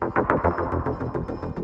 ハハハハ!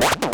What?